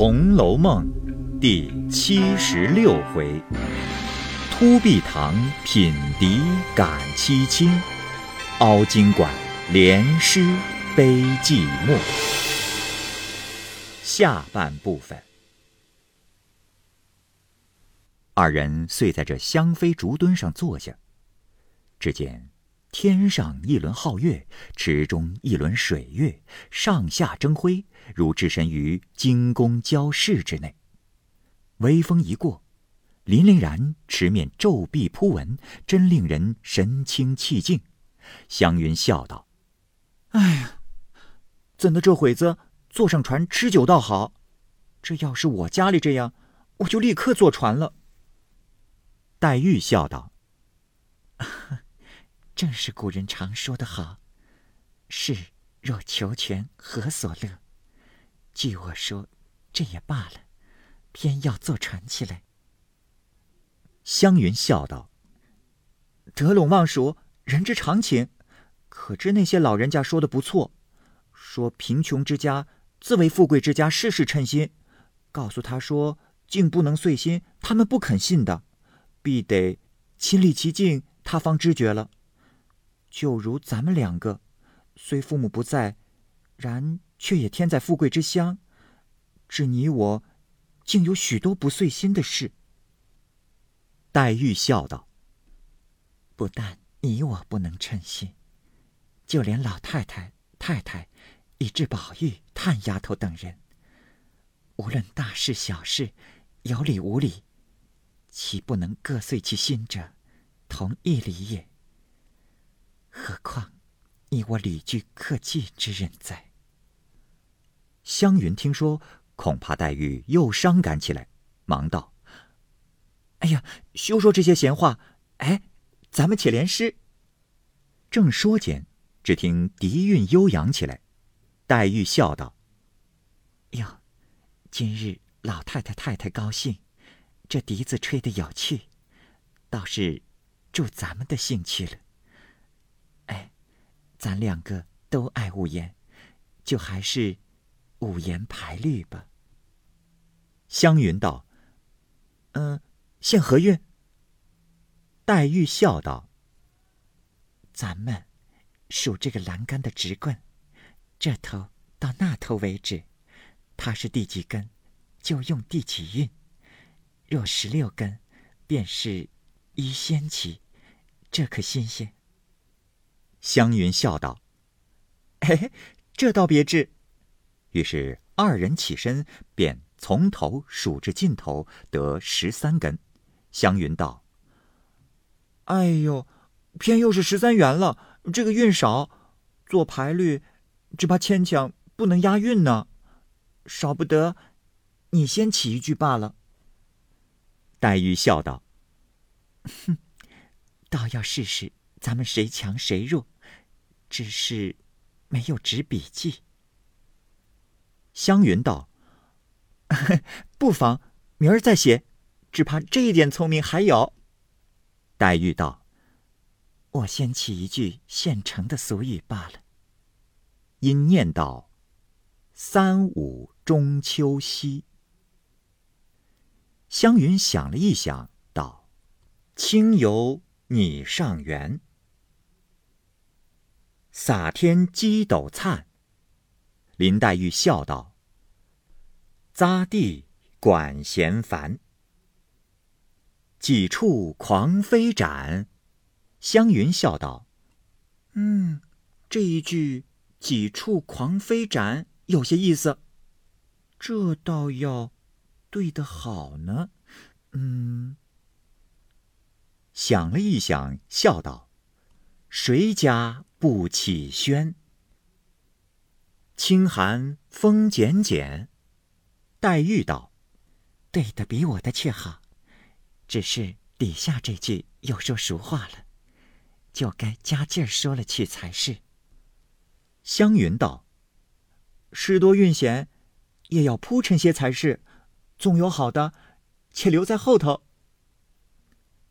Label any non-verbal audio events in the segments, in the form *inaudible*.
红楼梦》第七十六回：突壁堂品笛感凄清，凹晶馆连诗悲寂寞。下半部分，二人遂在这香妃竹墩上坐下。只见天上一轮皓月，池中一轮水月，上下争辉，如置身于金宫交市之内。微风一过，凛凛然池面皱壁铺纹，真令人神清气静。湘云笑道：“哎呀，怎的这会子坐上船吃酒倒好？这要是我家里这样，我就立刻坐船了。”黛玉笑道。正是古人常说的好，是若求全，何所乐？据我说，这也罢了，偏要坐船起来。湘云笑道：“得陇望蜀，人之常情。可知那些老人家说的不错，说贫穷之家自为富贵之家，事事称心。告诉他说，竟不能遂心，他们不肯信的，必得亲历其境，他方知觉了。”就如咱们两个，虽父母不在，然却也天在富贵之乡。只你我，竟有许多不遂心的事。黛玉笑道：“不但你我不能称心，就连老太太、太太，以至宝玉、探丫头等人，无论大事小事，有理无理，岂不能各遂其心者，同一理也？”何况，你我旅居客寄之人在。湘云听说，恐怕黛玉又伤感起来，忙道：“哎呀，休说这些闲话，哎，咱们且联诗。”正说间，只听笛韵悠扬起来，黛玉笑道：“哟，今日老太太太太高兴，这笛子吹得有趣，倒是助咱们的兴趣了。”咱两个都爱五言，就还是五言排律吧。湘云道：“嗯，现何韵？”黛玉笑道：“咱们数这个栏杆的直棍，这头到那头为止，它是第几根，就用第几韵。若十六根，便是一仙起，这可新鲜。”湘云笑道：“嘿嘿，这倒别致。”于是二人起身，便从头数至尽头，得十三根。湘云道：“哎呦，偏又是十三元了。这个韵少，做排律，只怕牵强，不能押韵呢。少不得，你先起一句罢了。”黛玉笑道：“哼，倒要试试。”咱们谁强谁弱，只是没有纸笔记。湘云道：“ *laughs* 不妨，明儿再写，只怕这一点聪明还有。”黛玉道：“我先起一句现成的俗语罢了。”因念道：“三五中秋夕。”湘云想了一想，道：“清游拟上元。”洒天鸡斗灿。林黛玉笑道：“匝地管闲烦。”几处狂飞展。湘云笑道：“嗯，这一句‘几处狂飞展’有些意思。这倒要对得好呢。嗯。”想了一想，笑道：“谁家？”不起轩，清寒风剪剪。黛玉道：“对的比我的却好，只是底下这句又说俗话了，就该加劲儿说了去才是。”湘云道：“诗多韵闲，也要铺陈些才是，总有好的，且留在后头。”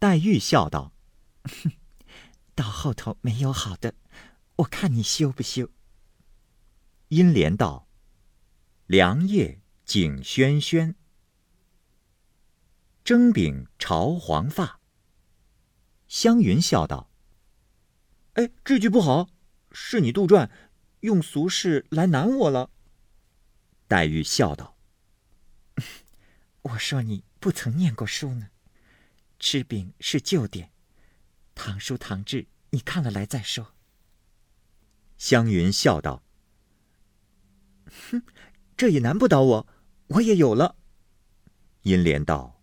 黛玉笑道：“哼。”到后头没有好的，我看你修不修？阴莲道：“凉夜景轩轩。蒸饼朝黄发。湘云笑道：“哎，这句不好，是你杜撰，用俗事来难我了。”黛玉笑道：“ *laughs* 我说你不曾念过书呢，吃饼是旧典，唐叔唐制，你看了来再说。”湘云笑道：“哼，这也难不倒我，我也有了。”银莲道：“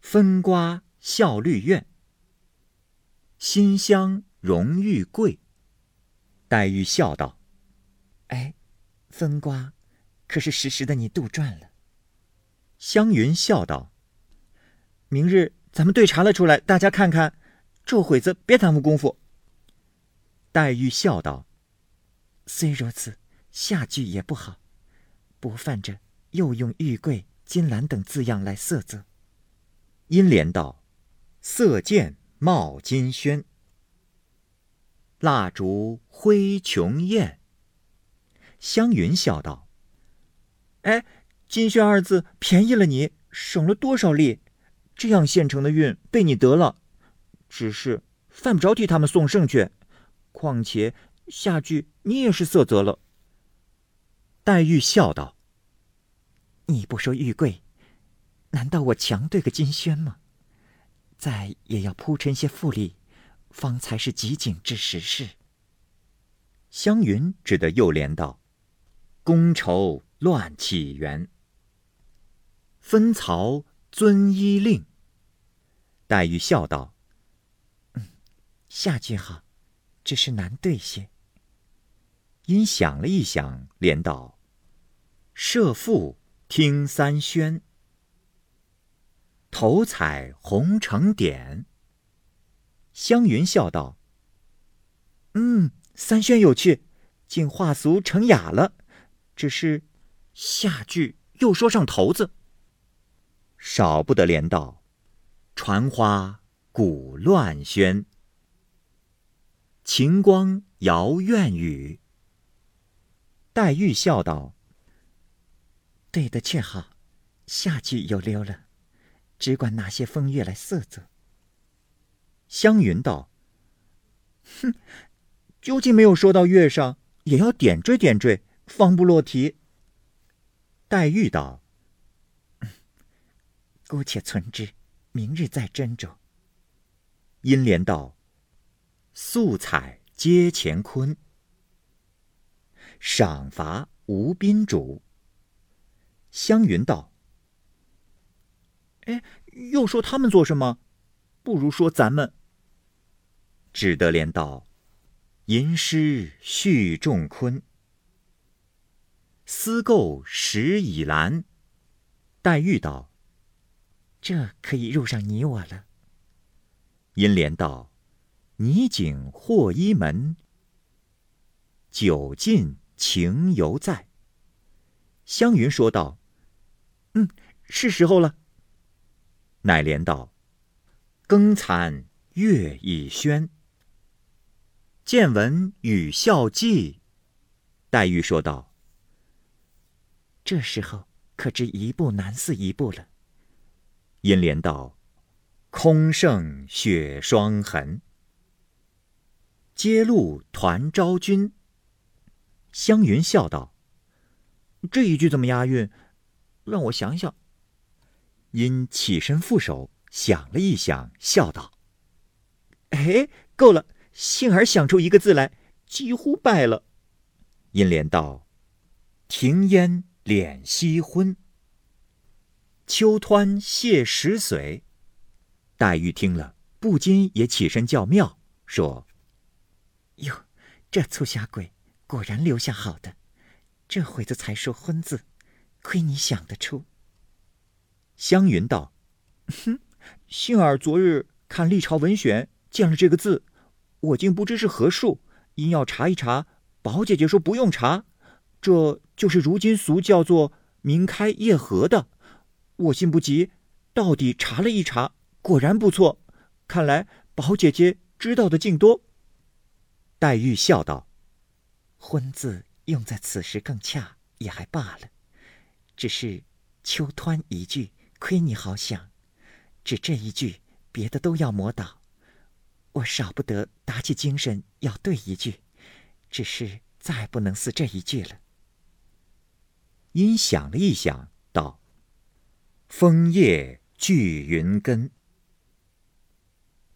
分瓜效绿苑。”馨香荣玉桂。黛玉笑道：“哎，分瓜，可是实时的你杜撰了。”湘云笑道：“明日咱们对查了出来，大家看看。这会子别耽误功夫。”黛玉笑道：“虽如此，下句也不好，不犯着又用玉桂、金兰等字样来色泽。”阴莲道：“色见。”冒金轩，蜡烛灰琼艳。湘云笑道：“哎，金轩二字便宜了你，省了多少力？这样现成的韵被你得了，只是犯不着替他们送圣去。况且下句你也是色泽了。”黛玉笑道：“你不说玉桂，难道我强对个金萱吗？”再也要铺陈些富丽，方才是极景之时事。湘云只得又连道：“觥筹乱起源，分曹遵依令。”黛玉笑道：“，下句好，只是难对些。”因想了一想，连道：“设父听三宣。”头彩红成点。湘云笑道：“嗯，三宣有趣，竟化俗成雅了。只是下句又说上头子，少不得连道：‘传花鼓乱喧，晴光摇院宇。’”黛玉笑道：“对的却好，下句又溜了。”只管拿些风月来色泽。湘云道：“哼，究竟没有说到月上，也要点缀点缀，方不落题。”黛玉道：“姑且存之，明日再斟酌。”英莲道：“素彩接乾坤，赏罚无宾主。”湘云道。哎，又说他们做什么？不如说咱们。只得连道：“吟诗续仲昆，思构石以兰。”黛玉道：“这可以入上你我了。”银莲道：“拟景或一门，酒尽情犹在。”湘云说道：“嗯，是时候了。”乃莲道：“更残月已轩，见闻与笑寂。”黛玉说道：“这时候可知一步难似一步了。”银莲道：“空剩雪霜痕，揭露团昭君。”湘云笑道：“这一句怎么押韵？让我想想。”因起身负手，想了一想，笑道：“哎，够了！幸而想出一个字来，几乎败了。”阴莲道：“庭烟敛夕昏，秋湍泻石髓。”黛玉听了，不禁也起身叫妙，说：“哟，这粗瞎鬼果然留下好的，这会子才说昏字，亏你想得出。”湘云道：“哼，幸儿昨日看《历朝文选》，见了这个字，我竟不知是何数，因要查一查。宝姐姐说不用查，这就是如今俗叫做‘明开夜合’的。我信不及，到底查了一查，果然不错。看来宝姐姐知道的竟多。”黛玉笑道：“婚字用在此时更恰，也还罢了。只是秋湍一句，亏你好想，只这一句，别的都要磨倒。我少不得打起精神要对一句，只是再不能似这一句了。因想了一想，道：“枫叶聚云根，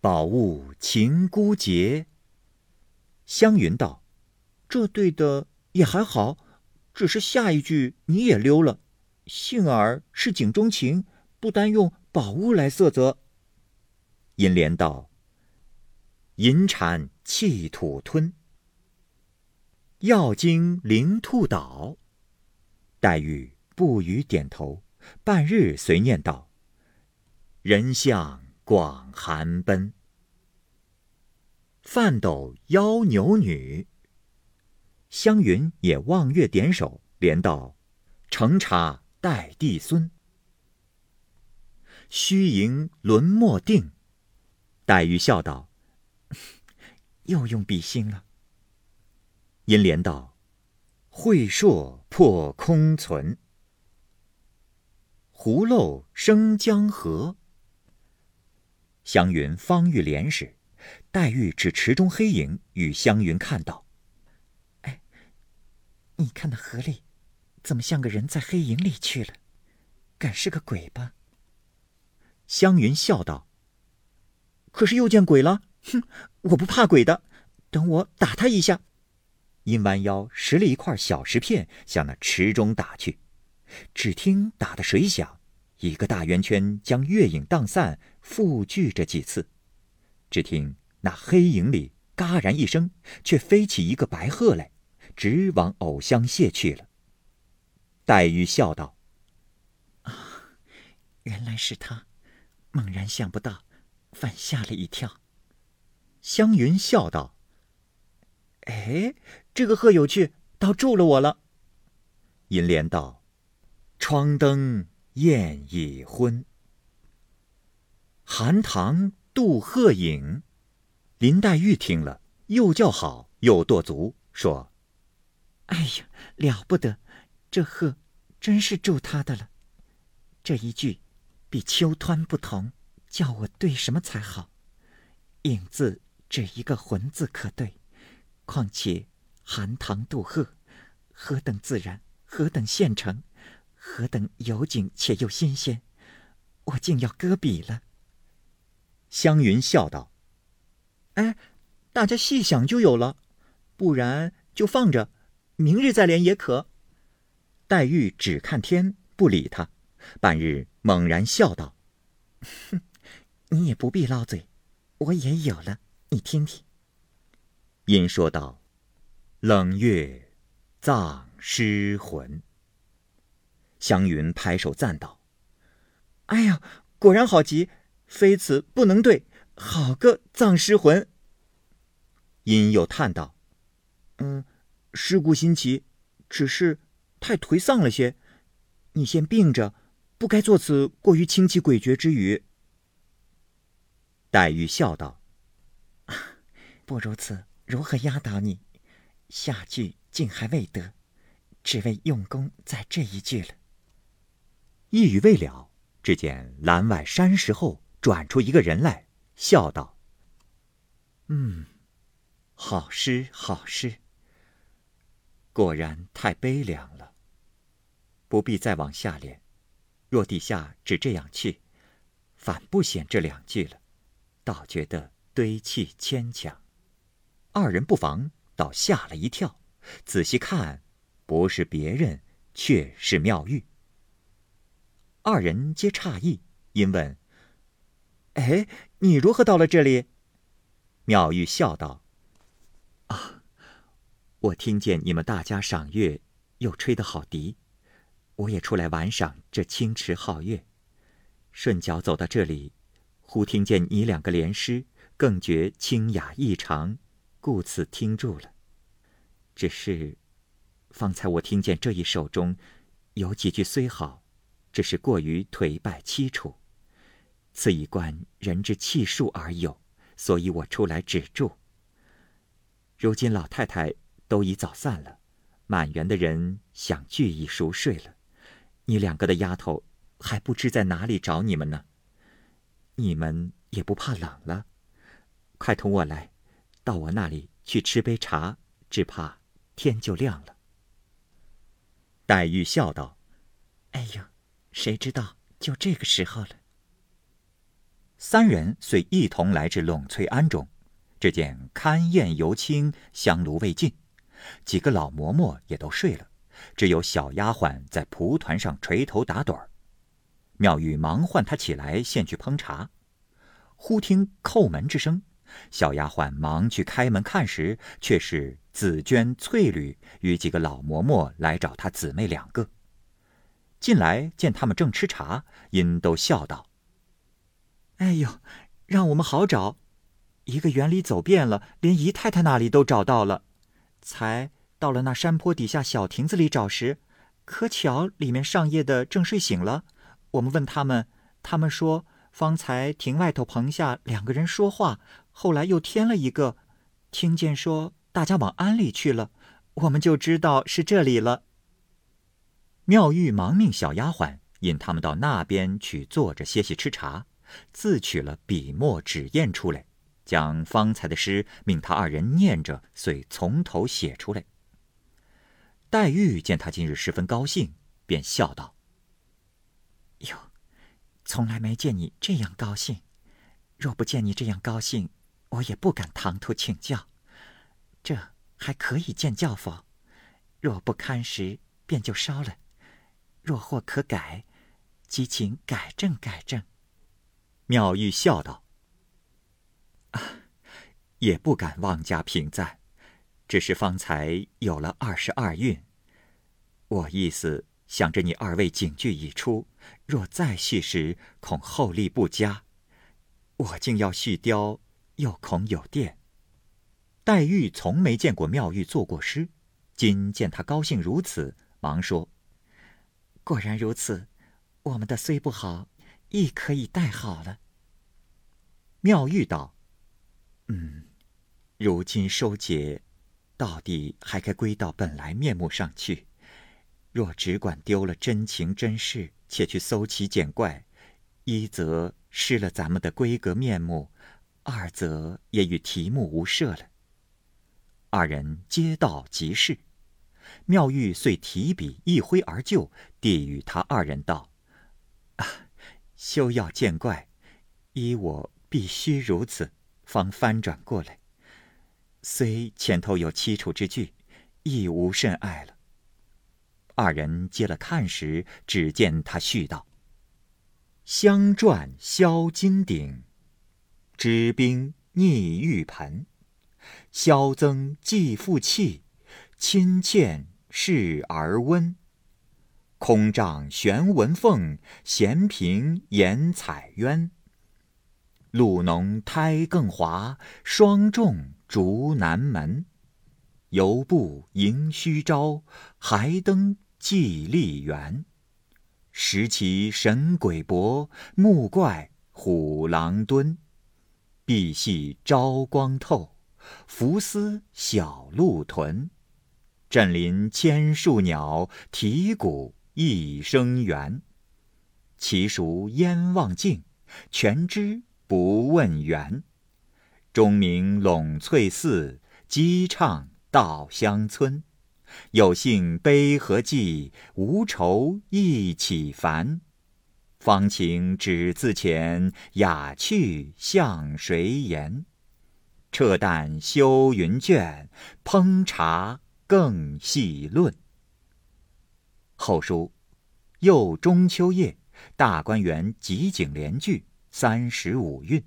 宝物情孤节。”湘云道：“这对的也还好，只是下一句你也溜了。幸而是景中情，不单用宝物来色泽。”银莲道：“银蝉气土吞，药精灵兔倒。”黛玉不语点头，半日随念道：“人向广寒奔，饭斗邀牛女。”湘云也望月点首，连道：“承茶待帝孙，虚盈轮莫定。”黛玉笑道：“ *laughs* 又用笔心了。”银莲道。会硕破空存，葫漏生江河。湘云方欲连时，黛玉指池中黑影与湘云看道：“哎，你看那河里，怎么像个人在黑影里去了？敢是个鬼吧？”湘云笑道：“可是又见鬼了？哼，我不怕鬼的，等我打他一下。”因弯腰拾了一块小石片，向那池中打去。只听打的水响，一个大圆圈将月影荡散，复聚着几次。只听那黑影里嘎然一声，却飞起一个白鹤来，直往藕香榭去了。黛玉笑道：“啊，原来是他，猛然想不到，反吓了一跳。”湘云笑道。哎，这个鹤有趣，倒助了我了。银莲道：“窗灯雁已昏，寒塘渡鹤影。”林黛玉听了，又叫好，又跺足，说：“哎呀，了不得！这鹤真是助他的了。这一句比秋湍不同，叫我对什么才好？影字只一个魂字可对。”况且，寒塘渡鹤，何等自然，何等现成，何等有景且又新鲜，我竟要搁笔了。湘云笑道：“哎，大家细想就有了，不然就放着，明日再连也可。”黛玉只看天，不理他。半日猛然笑道：“哼，*laughs* 你也不必唠嘴，我也有了，你听听。”因说道：“冷月葬尸魂。”湘云拍手赞道：“哎呀，果然好极，非此不能对，好个葬尸魂。”因又叹道：“嗯，尸骨新奇，只是太颓丧了些。你先病着，不该作此过于清奇诡谲之语。”黛玉笑道：“不如此。”如何压倒你？下句竟还未得，只为用功在这一句了。一语未了，只见栏外山石后转出一个人来，笑道：“嗯，好诗，好诗。果然太悲凉了，不必再往下联。若底下只这样去，反不显这两句了，倒觉得堆砌牵强。”二人不妨，倒吓了一跳。仔细看，不是别人，却是妙玉。二人皆诧异，因问：“哎，你如何到了这里？”妙玉笑道：“啊，我听见你们大家赏月，又吹得好笛，我也出来玩赏这清池皓月。顺脚走到这里，忽听见你两个联诗，更觉清雅异常。”故此听住了。只是，方才我听见这一首中，有几句虽好，只是过于颓败凄楚。此一关人之气数而有，所以我出来止住。如今老太太都已早散了，满园的人想俱已熟睡了，你两个的丫头还不知在哪里找你们呢。你们也不怕冷了，快同我来，到我那里去吃杯茶，只怕天就亮了。”黛玉笑道：“哎呦，谁知道就这个时候了。”三人遂一同来至栊翠庵中，只见勘宴犹清，香炉未尽，几个老嬷嬷也都睡了，只有小丫鬟在蒲团上垂头打盹儿。妙玉忙唤她起来，先去烹茶。忽听叩门之声，小丫鬟忙去开门看时，却是紫鹃、翠缕与几个老嬷嬷来找她姊妹两个。进来见他们正吃茶，因都笑道。哎呦，让我们好找，一个园里走遍了，连姨太太那里都找到了，才到了那山坡底下小亭子里找时，可巧里面上夜的正睡醒了。我们问他们，他们说方才亭外头棚下两个人说话，后来又添了一个，听见说大家往庵里去了，我们就知道是这里了。妙玉忙命小丫鬟引他们到那边去坐着歇息吃茶。自取了笔墨纸砚出来，将方才的诗命他二人念着，遂从头写出来。黛玉见他今日十分高兴，便笑道：“哟，从来没见你这样高兴。若不见你这样高兴，我也不敢唐突请教。这还可以见教否？若不堪时，便就烧了；若或可改，即请改正改正。”妙玉笑道：“啊，*sighs* 也不敢妄加评赞，只是方才有了二十二韵。我意思想着你二位警句已出，若再续时，恐后力不佳。我竟要续雕，又恐有电。”黛玉从没见过妙玉作过诗，今见她高兴如此，忙说：“果然如此，我们的虽不好。”亦可以带好了。妙玉道：“嗯，如今收结，到底还该归到本来面目上去。若只管丢了真情真事，且去搜奇捡怪，一则失了咱们的规格面目，二则也与题目无涉了。”二人皆道即是。妙玉遂提笔一挥而就，递与他二人道：“啊。”休要见怪，依我必须如此，方翻转过来。虽前头有凄楚之句，亦无甚碍了。二人接了看时，只见他续道：“香转销金鼎，知冰逆玉盆。萧增既复气，亲欠视而温。”空帐悬文凤，闲屏掩彩鸳。露浓苔更滑，霜重竹南门。犹步迎虚朝，还登蓟丽园。石奇神鬼搏，木怪虎狼蹲。碧隙朝光透，浮丝小鹿豚。振林千树鸟，啼谷。一生缘，其孰焉忘尽？全知不问源。钟鸣陇翠寺，鸡唱稻香村。有幸悲何寄？无愁一起烦。芳情只自遣，雅趣向谁言？撤淡修云卷，烹茶更细论。后书，又中秋夜，大观园集景联句三十五韵。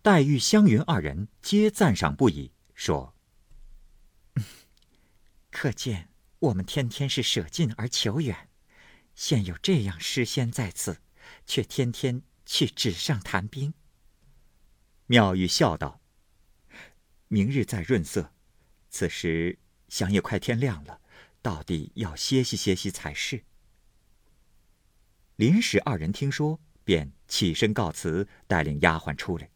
黛玉、湘云二人皆赞赏不已，说：“可见我们天天是舍近而求远，现有这样诗仙在此，却天天去纸上谈兵。”妙玉笑道：“明日再润色，此时想也快天亮了。”到底要歇息歇息才是。林氏二人听说，便起身告辞，带领丫鬟出来。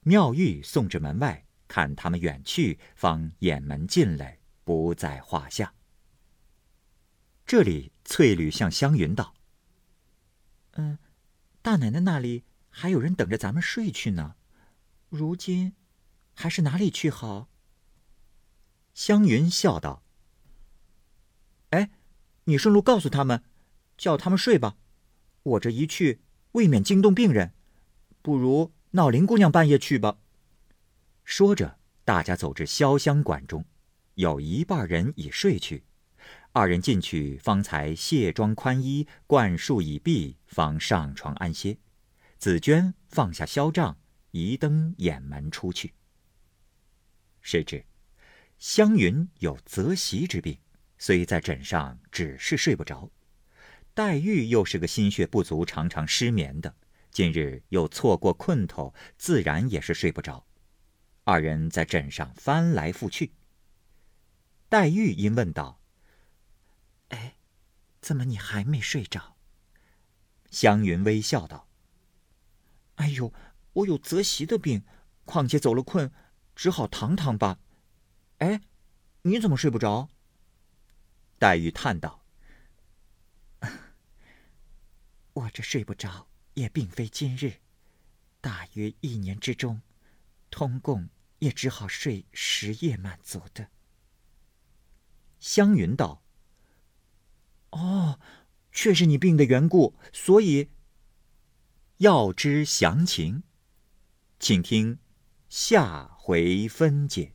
妙玉送至门外，看他们远去，方掩门进来，不在话下。这里，翠缕向湘云道：“嗯，大奶奶那里还有人等着咱们睡去呢。如今，还是哪里去好？”湘云笑道：“，你顺路告诉他们，叫他们睡吧。我这一去，未免惊动病人，不如闹林姑娘半夜去吧。”说着，大家走至潇湘馆中，有一半人已睡去。二人进去，方才卸妆宽衣，灌漱已毕，方上床安歇。紫娟放下萧帐，移灯掩门出去。谁知，湘云有择席之病，虽在枕上，只是睡不着。黛玉又是个心血不足，常常失眠的，今日又错过困头，自然也是睡不着。二人在枕上翻来覆去。黛玉因问道。哎，怎么你还没睡着？湘云微笑道：“哎呦，我有择席的病，况且走了困，只好躺躺吧。哎，你怎么睡不着？”黛玉叹道：“ *laughs* 我这睡不着也并非今日，大约一年之中，通共也只好睡十夜满足的。”湘云道。哦，却是你病的缘故，所以要知详情，请听下回分解。